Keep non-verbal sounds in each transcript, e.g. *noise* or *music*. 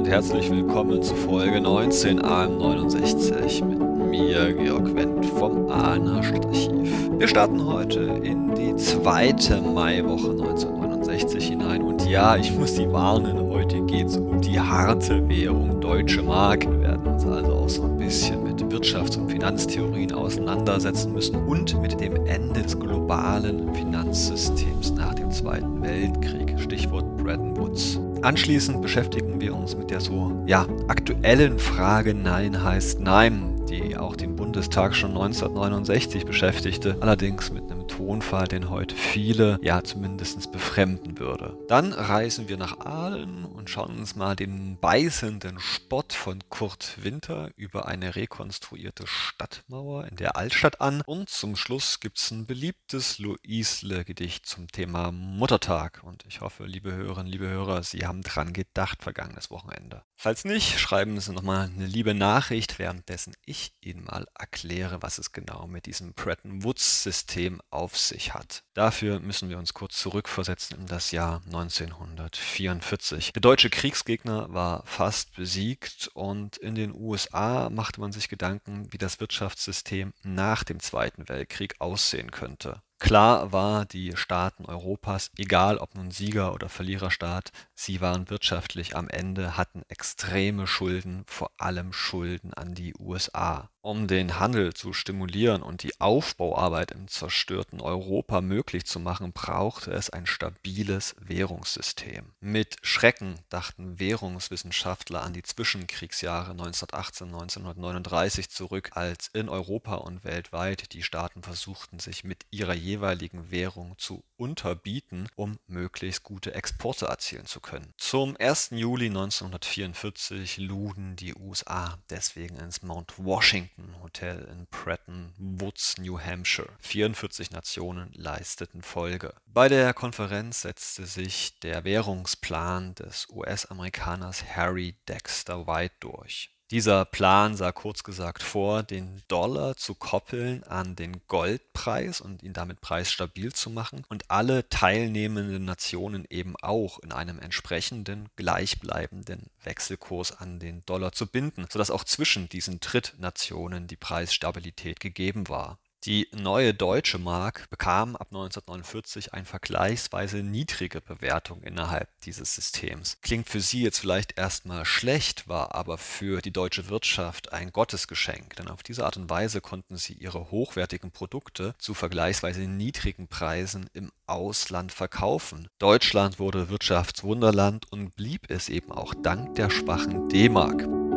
und herzlich willkommen zu Folge 19 AM69 mit mir, Georg Wendt vom Ahner Stadtarchiv. Wir starten heute in die zweite Maiwoche 1969 hinein und ja, ich muss Sie warnen, heute geht es um die harte Währung Deutsche Mark. Wir werden uns also auch so ein bisschen mit Wirtschafts- und Finanztheorien auseinandersetzen müssen und mit dem Ende des globalen Finanzsystems nach dem Zweiten Weltkrieg. Stichwort Bretton Woods. Anschließend beschäftigen wir uns mit der so ja, aktuellen Frage. Nein heißt Nein, die auch den Bundestag schon 1969 beschäftigte, allerdings mit einem Tonfall, den heute viele ja zumindest befremden würde. Dann reisen wir nach Aalen und schauen uns mal den beißenden Spott von Kurt Winter über eine rekonstruierte Stadtmauer in der Altstadt an. Und zum Schluss gibt es ein beliebtes Luisle-Gedicht zum Thema Muttertag. Und ich hoffe, liebe Hörerinnen, liebe Hörer, Sie haben dran gedacht vergangenes Wochenende. Falls nicht, schreiben Sie nochmal eine liebe Nachricht, währenddessen ich Ihnen mal erkläre, was es genau mit diesem Bretton Woods-System auf sich hat. Dafür müssen wir uns kurz zurückversetzen in das Jahr 1944. Der deutsche Kriegsgegner war fast besiegt und in den USA machte man sich Gedanken, wie das Wirtschaftssystem nach dem Zweiten Weltkrieg aussehen könnte. Klar war, die Staaten Europas, egal ob nun Sieger oder Verliererstaat, sie waren wirtschaftlich am Ende, hatten extreme Schulden, vor allem Schulden an die USA. Um den Handel zu stimulieren und die Aufbauarbeit im zerstörten Europa möglich zu machen, brauchte es ein stabiles Währungssystem. Mit Schrecken dachten Währungswissenschaftler an die Zwischenkriegsjahre 1918-1939 zurück, als in Europa und weltweit die Staaten versuchten, sich mit ihrer jeweiligen Währung zu unterbieten, um möglichst gute Exporte erzielen zu können. Zum 1. Juli 1944 luden die USA deswegen ins Mount Washington Hotel in Bretton Woods, New Hampshire. 44 Nationen leisteten Folge. Bei der Konferenz setzte sich der Währungsplan des US-Amerikaners Harry Dexter White durch. Dieser Plan sah kurz gesagt vor, den Dollar zu koppeln an den Goldpreis und ihn damit preisstabil zu machen und alle teilnehmenden Nationen eben auch in einem entsprechenden gleichbleibenden Wechselkurs an den Dollar zu binden, sodass auch zwischen diesen Drittnationen die Preisstabilität gegeben war. Die Neue Deutsche Mark bekam ab 1949 eine vergleichsweise niedrige Bewertung innerhalb dieses Systems. Klingt für Sie jetzt vielleicht erstmal schlecht, war aber für die deutsche Wirtschaft ein Gottesgeschenk, denn auf diese Art und Weise konnten sie ihre hochwertigen Produkte zu vergleichsweise niedrigen Preisen im Ausland verkaufen. Deutschland wurde Wirtschaftswunderland und blieb es eben auch dank der schwachen D-Mark.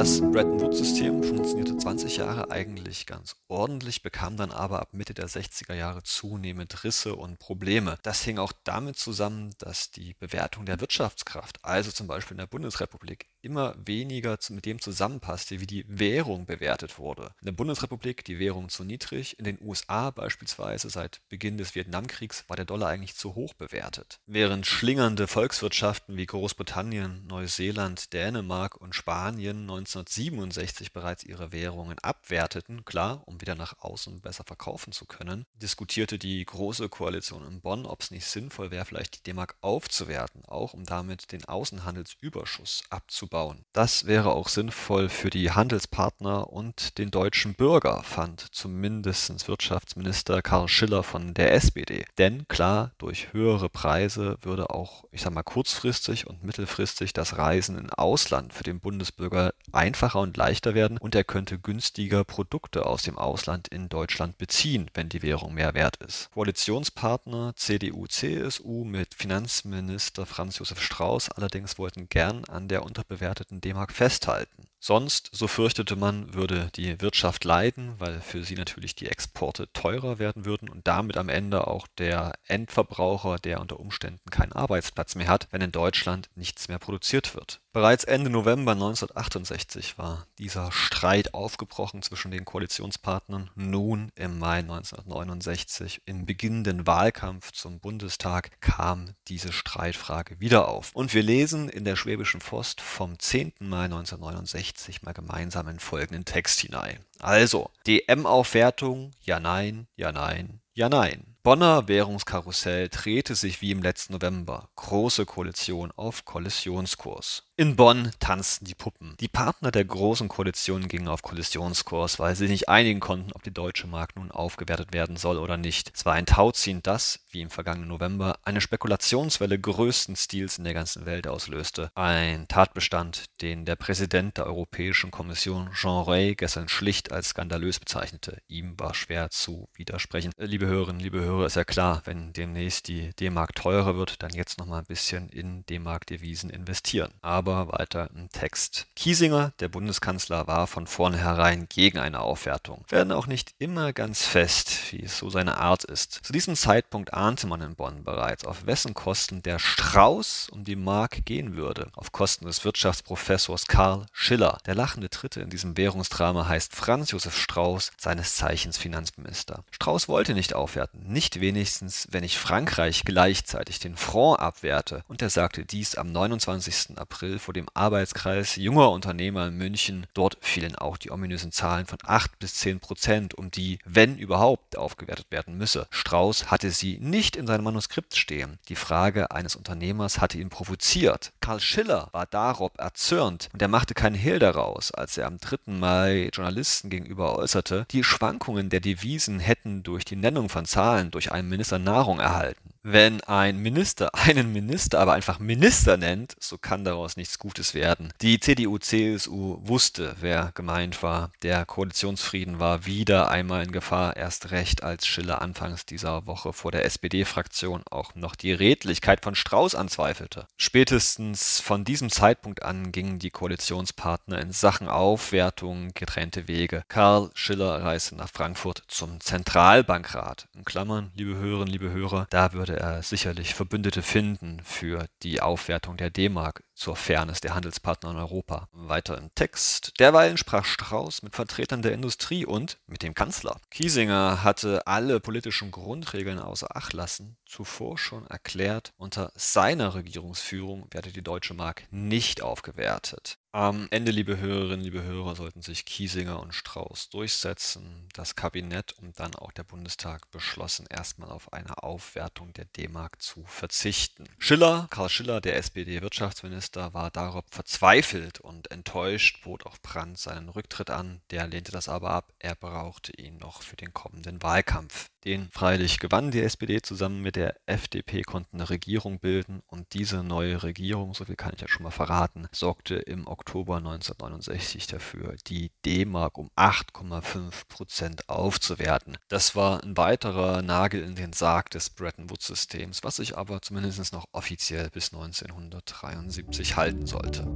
Das Bretton Woods-System funktionierte 20 Jahre eigentlich ganz ordentlich, bekam dann aber ab Mitte der 60er Jahre zunehmend Risse und Probleme. Das hing auch damit zusammen, dass die Bewertung der Wirtschaftskraft, also zum Beispiel in der Bundesrepublik, immer weniger mit dem zusammenpasste, wie die Währung bewertet wurde. In der Bundesrepublik die Währung zu niedrig, in den USA beispielsweise seit Beginn des Vietnamkriegs war der Dollar eigentlich zu hoch bewertet. Während schlingernde Volkswirtschaften wie Großbritannien, Neuseeland, Dänemark und Spanien 1967 bereits ihre Währungen abwerteten, klar, um wieder nach außen besser verkaufen zu können, diskutierte die Große Koalition in Bonn, ob es nicht sinnvoll wäre, vielleicht die D-Mark aufzuwerten, auch um damit den Außenhandelsüberschuss abzubauen aufzubauen. Das wäre auch sinnvoll für die Handelspartner und den deutschen Bürger, fand zumindest Wirtschaftsminister Karl Schiller von der SPD. Denn klar, durch höhere Preise würde auch, ich sag mal, kurzfristig und mittelfristig das Reisen in Ausland für den Bundesbürger einfacher und leichter werden und er könnte günstiger Produkte aus dem Ausland in Deutschland beziehen, wenn die Währung mehr wert ist. Koalitionspartner CDU, CSU mit Finanzminister Franz Josef Strauß allerdings wollten gern an der Unterbewertung bewerteten D-Mark festhalten. Sonst, so fürchtete man, würde die Wirtschaft leiden, weil für sie natürlich die Exporte teurer werden würden und damit am Ende auch der Endverbraucher, der unter Umständen keinen Arbeitsplatz mehr hat, wenn in Deutschland nichts mehr produziert wird. Bereits Ende November 1968 war dieser Streit aufgebrochen zwischen den Koalitionspartnern. Nun im Mai 1969 im beginnenden Wahlkampf zum Bundestag kam diese Streitfrage wieder auf. Und wir lesen in der Schwäbischen Post vom 10. Mai 1969 mal gemeinsam in folgenden Text hinein. Also, DM-Aufwertung, ja nein, ja nein, ja nein. Bonner Währungskarussell drehte sich wie im letzten November. Große Koalition auf Kollisionskurs. In Bonn tanzten die Puppen. Die Partner der Großen Koalition gingen auf Kollisionskurs, weil sie nicht einigen konnten, ob die deutsche Mark nun aufgewertet werden soll oder nicht. Es war ein Tauziehen, das, wie im vergangenen November, eine Spekulationswelle größten Stils in der ganzen Welt auslöste. Ein Tatbestand, den der Präsident der Europäischen Kommission Jean Rey gestern schlicht als skandalös bezeichnete. Ihm war schwer zu widersprechen. Äh, liebe Hörerinnen, liebe Hörer, ist ja klar, wenn demnächst die D-Mark teurer wird, dann jetzt noch mal ein bisschen in D-Mark-Devisen investieren. Aber aber weiter im Text. Kiesinger, der Bundeskanzler, war von vornherein gegen eine Aufwertung. Werden auch nicht immer ganz fest, wie es so seine Art ist. Zu diesem Zeitpunkt ahnte man in Bonn bereits, auf wessen Kosten der Strauß um die Mark gehen würde. Auf Kosten des Wirtschaftsprofessors Karl Schiller. Der lachende Dritte in diesem Währungsdrama heißt Franz Josef Strauß, seines Zeichens Finanzminister. Strauß wollte nicht aufwerten, nicht wenigstens, wenn ich Frankreich gleichzeitig den Franc abwerte. Und er sagte dies am 29. April vor dem Arbeitskreis junger Unternehmer in München. Dort fielen auch die ominösen Zahlen von 8 bis 10 Prozent, um die, wenn überhaupt, aufgewertet werden müsse. Strauß hatte sie nicht in seinem Manuskript stehen. Die Frage eines Unternehmers hatte ihn provoziert. Karl Schiller war darob erzürnt und er machte keinen Hehl daraus, als er am 3. Mai Journalisten gegenüber äußerte, die Schwankungen der Devisen hätten durch die Nennung von Zahlen durch einen Minister Nahrung erhalten. Wenn ein Minister *laughs* einen Minister aber einfach Minister nennt, so kann daraus nichts Gutes werden. Die CDU-CSU wusste, wer gemeint war. Der Koalitionsfrieden war wieder einmal in Gefahr, erst recht, als Schiller anfangs dieser Woche vor der SPD-Fraktion auch noch die Redlichkeit von Strauß anzweifelte. Spätestens von diesem Zeitpunkt an gingen die Koalitionspartner in Sachen Aufwertung getrennte Wege. Karl Schiller reiste nach Frankfurt zum Zentralbankrat. In Klammern, liebe Hörerinnen, liebe Hörer, da würde würde er sicherlich Verbündete finden für die Aufwertung der D-Mark zur Fairness der Handelspartner in Europa. Weiter im Text. Derweilen sprach Strauß mit Vertretern der Industrie und mit dem Kanzler. Kiesinger hatte alle politischen Grundregeln außer Acht lassen, zuvor schon erklärt, unter seiner Regierungsführung werde die deutsche Mark nicht aufgewertet. Am Ende, liebe Hörerinnen, liebe Hörer, sollten sich Kiesinger und Strauß durchsetzen. Das Kabinett und dann auch der Bundestag beschlossen, erstmal auf eine Aufwertung der D-Mark zu verzichten. Schiller, Karl Schiller, der SPD-Wirtschaftsminister, war darauf verzweifelt und enttäuscht, bot auch Brandt seinen Rücktritt an. Der lehnte das aber ab. Er brauchte ihn noch für den kommenden Wahlkampf. Den freilich gewann die SPD zusammen mit der FDP, konnten eine Regierung bilden und diese neue Regierung, so viel kann ich ja schon mal verraten, sorgte im Oktober 1969 dafür, die D-Mark um 8,5 Prozent aufzuwerten. Das war ein weiterer Nagel in den Sarg des Bretton Woods-Systems, was sich aber zumindest noch offiziell bis 1973 halten sollte.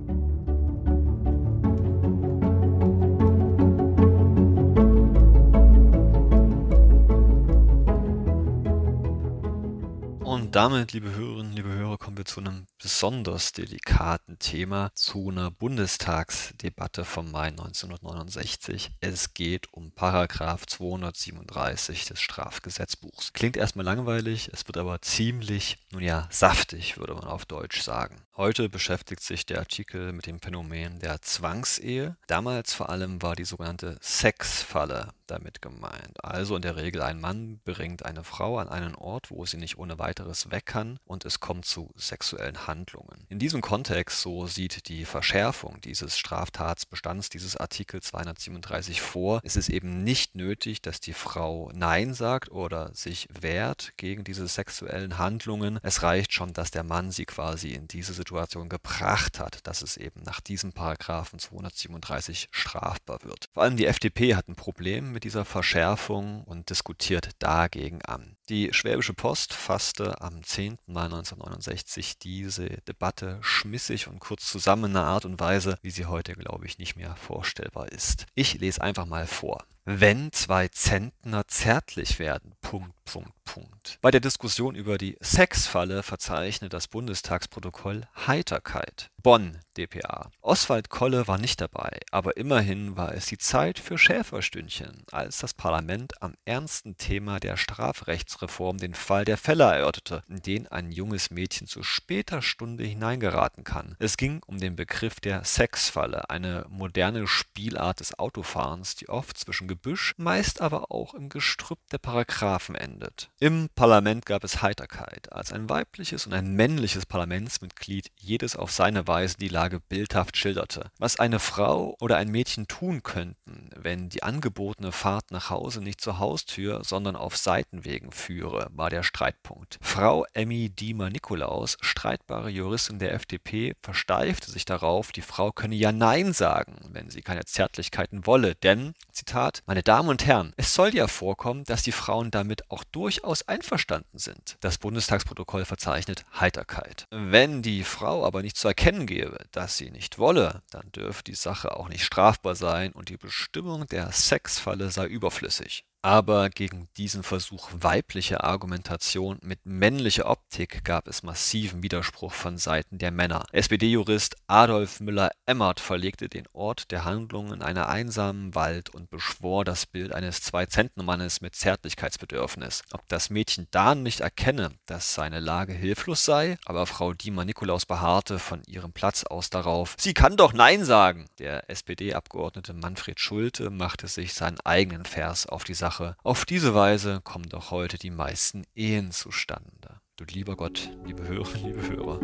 Und damit, liebe Hörerinnen, liebe Hörer, kommen wir zu einem besonders delikaten Thema, zu einer Bundestagsdebatte vom Mai 1969. Es geht um Paragraph 237 des Strafgesetzbuchs. Klingt erstmal langweilig, es wird aber ziemlich, nun ja, saftig, würde man auf Deutsch sagen. Heute beschäftigt sich der Artikel mit dem Phänomen der Zwangsehe. Damals vor allem war die sogenannte Sexfalle damit gemeint. Also in der Regel ein Mann bringt eine Frau an einen Ort, wo sie nicht ohne weiteres weg kann und es kommt zu sexuellen Handlungen. In diesem Kontext, so sieht die Verschärfung dieses Straftatsbestands, dieses Artikel 237 vor, ist es eben nicht nötig, dass die Frau Nein sagt oder sich wehrt gegen diese sexuellen Handlungen. Es reicht schon, dass der Mann sie quasi in diese Situation gebracht hat, dass es eben nach diesem Paragraphen 237 strafbar wird. Vor allem die FDP hat ein Problem mit dieser Verschärfung und diskutiert dagegen an. Die Schwäbische Post fasste am 10. Mai 1969 diese Debatte schmissig und kurz zusammen in einer Art und Weise, wie sie heute, glaube ich, nicht mehr vorstellbar ist. Ich lese einfach mal vor wenn zwei Zentner zärtlich werden. Punkt, Punkt, Punkt. Bei der Diskussion über die Sexfalle verzeichnet das Bundestagsprotokoll Heiterkeit. Bonn dpa. Oswald Kolle war nicht dabei, aber immerhin war es die Zeit für Schäferstündchen, als das Parlament am ernsten Thema der Strafrechtsreform den Fall der Fälle erörterte, in den ein junges Mädchen zu später Stunde hineingeraten kann. Es ging um den Begriff der Sexfalle, eine moderne Spielart des Autofahrens, die oft zwischen Gebüsch, meist aber auch im Gestrüpp der Paragraphen endet. Im Parlament gab es Heiterkeit, als ein weibliches und ein männliches Parlamentsmitglied jedes auf seine Weise die Lage bildhaft schilderte. Was eine Frau oder ein Mädchen tun könnten, wenn die angebotene Fahrt nach Hause nicht zur Haustür, sondern auf Seitenwegen führe, war der Streitpunkt. Frau Emmy Diemer-Nikolaus, streitbare Juristin der FDP, versteifte sich darauf, die Frau könne ja Nein sagen, wenn sie keine Zärtlichkeiten wolle, denn, Zitat, meine Damen und Herren, es soll ja vorkommen, dass die Frauen damit auch durchaus einverstanden sind. Das Bundestagsprotokoll verzeichnet Heiterkeit. Wenn die Frau aber nicht zu erkennen gebe, dass sie nicht wolle, dann dürfe die Sache auch nicht strafbar sein und die Bestimmung der Sexfalle sei überflüssig. Aber gegen diesen Versuch weiblicher Argumentation mit männlicher Optik gab es massiven Widerspruch von Seiten der Männer. SPD-Jurist Adolf Müller-Emmert verlegte den Ort der Handlung in einen einsamen Wald und beschwor das Bild eines Zwei-Zentnermannes mit Zärtlichkeitsbedürfnis. Ob das Mädchen da nicht erkenne, dass seine Lage hilflos sei, aber Frau Diemer-Nikolaus beharrte von ihrem Platz aus darauf, sie kann doch Nein sagen. Der SPD-Abgeordnete Manfred Schulte machte sich seinen eigenen Vers auf die Sache Sache. Auf diese Weise kommen doch heute die meisten Ehen zustande. Du lieber Gott, liebe Hörerinnen, *laughs* liebe Hörer.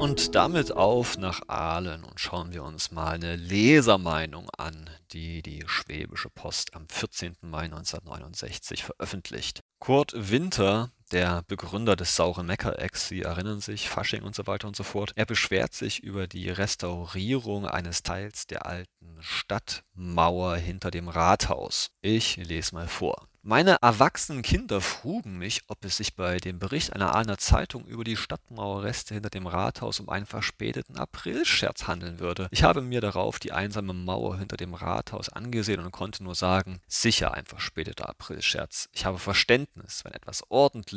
Und damit auf nach Aalen und schauen wir uns mal eine Lesermeinung an, die die Schwäbische Post am 14. Mai 1969 veröffentlicht. Kurt Winter der Begründer des sauren Meckerecks, Sie erinnern sich, Fasching und so weiter und so fort. Er beschwert sich über die Restaurierung eines Teils der alten Stadtmauer hinter dem Rathaus. Ich lese mal vor. Meine erwachsenen Kinder frugen mich, ob es sich bei dem Bericht einer Ahner Zeitung über die Stadtmauerreste hinter dem Rathaus um einen verspäteten Aprilscherz handeln würde. Ich habe mir darauf die einsame Mauer hinter dem Rathaus angesehen und konnte nur sagen, sicher ein verspäteter Aprilscherz. Ich habe Verständnis, wenn etwas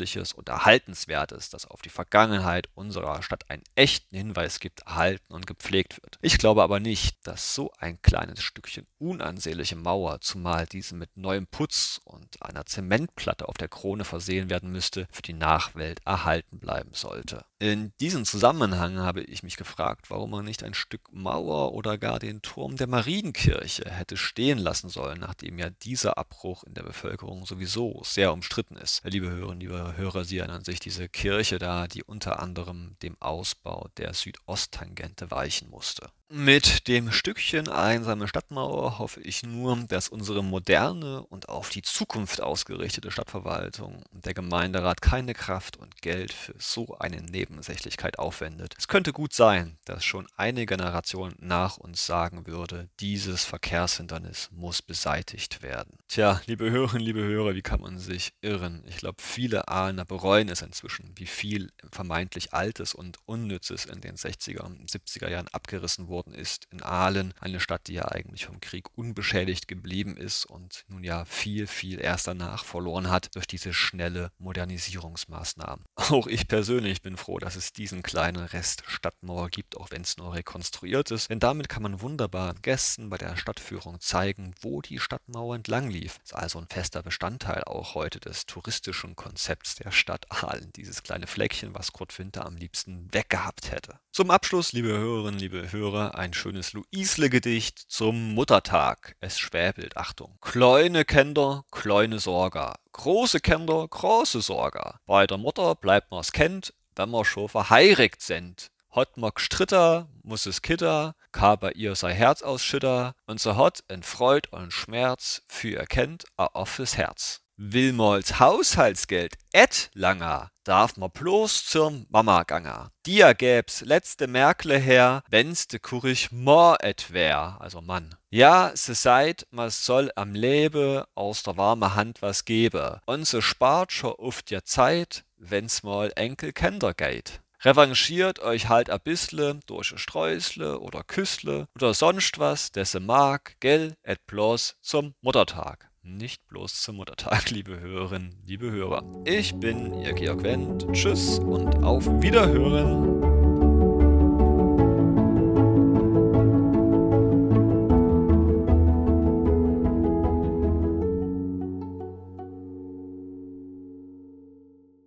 Ordentliches und Erhaltenswertes, das auf die Vergangenheit unserer Stadt einen echten Hinweis gibt, erhalten und gepflegt wird. Ich glaube aber nicht, dass so ein kleines Stückchen unansehnliche Mauer, zumal diese mit neuem Putz und einer Zementplatte auf der Krone versehen werden müsste, für die Nachwelt erhalten bleiben sollte. In diesem Zusammenhang habe ich mich gefragt, warum man nicht ein Stück Mauer oder gar den Turm der Marienkirche hätte stehen lassen sollen, nachdem ja dieser Abbruch in der Bevölkerung sowieso sehr umstritten ist. Liebe Hörerinnen, liebe Hörer, Sie erinnern sich diese Kirche da, die unter anderem dem Ausbau der Südosttangente weichen musste. Mit dem Stückchen Einsame Stadtmauer hoffe ich nur, dass unsere moderne und auf die Zukunft ausgerichtete Stadtverwaltung und der Gemeinderat keine Kraft und Geld für so eine Nebensächlichkeit aufwendet. Es könnte gut sein, dass schon eine Generation nach uns sagen würde, dieses Verkehrshindernis muss beseitigt werden. Tja, liebe Hörerinnen, liebe Hörer, wie kann man sich irren? Ich glaube, viele Ahner bereuen es inzwischen, wie viel vermeintlich Altes und Unnützes in den 60er und 70er Jahren abgerissen wurde worden ist in Aalen, eine Stadt, die ja eigentlich vom Krieg unbeschädigt geblieben ist und nun ja viel, viel erst danach verloren hat durch diese schnelle Modernisierungsmaßnahmen. *laughs* Auch ich persönlich bin froh, dass es diesen kleinen Rest Stadtmauer gibt, auch wenn es nur rekonstruiert ist, denn damit kann man wunderbar Gästen bei der Stadtführung zeigen, wo die Stadtmauer entlang lief. Ist also ein fester Bestandteil auch heute des touristischen Konzepts der Stadt Aalen, dieses kleine Fleckchen, was Kurt Winter am liebsten weggehabt hätte. Zum Abschluss, liebe Hörerinnen, liebe Hörer, ein schönes Luisle-Gedicht zum Muttertag. Es schwäbelt, Achtung. Kleine Kinder, kleine Sorge. Große Kinder, große Sorge. Bei der Mutter bleibt man's Kind, wenn wir schon verheiratet sind. Hat ma gestritter, muss es kitter, ka bei ihr sei Herz ausschütter, und so hat en Freud und Schmerz für ihr Kind a offes Herz. Will mal's Haushaltsgeld et langer, darf ma bloß zur Mama ganger. Dir gäb's letzte Merkle her, wenn's de Kurich ma et wär, also Mann. Ja, se seid, ma soll am Lebe aus der warme Hand was gebe. Und se spart scho oft ja Zeit, wenn's mal Enkel Kinder geht. Revanchiert euch halt a bissle durch a Streusle oder Küssle oder sonst was, desse mag, gell, et bloß zum Muttertag. Nicht bloß zum Muttertag, *laughs* liebe Hörerinnen, liebe Hörer. Ich bin Ihr Georg Wendt. Tschüss und auf Wiederhören.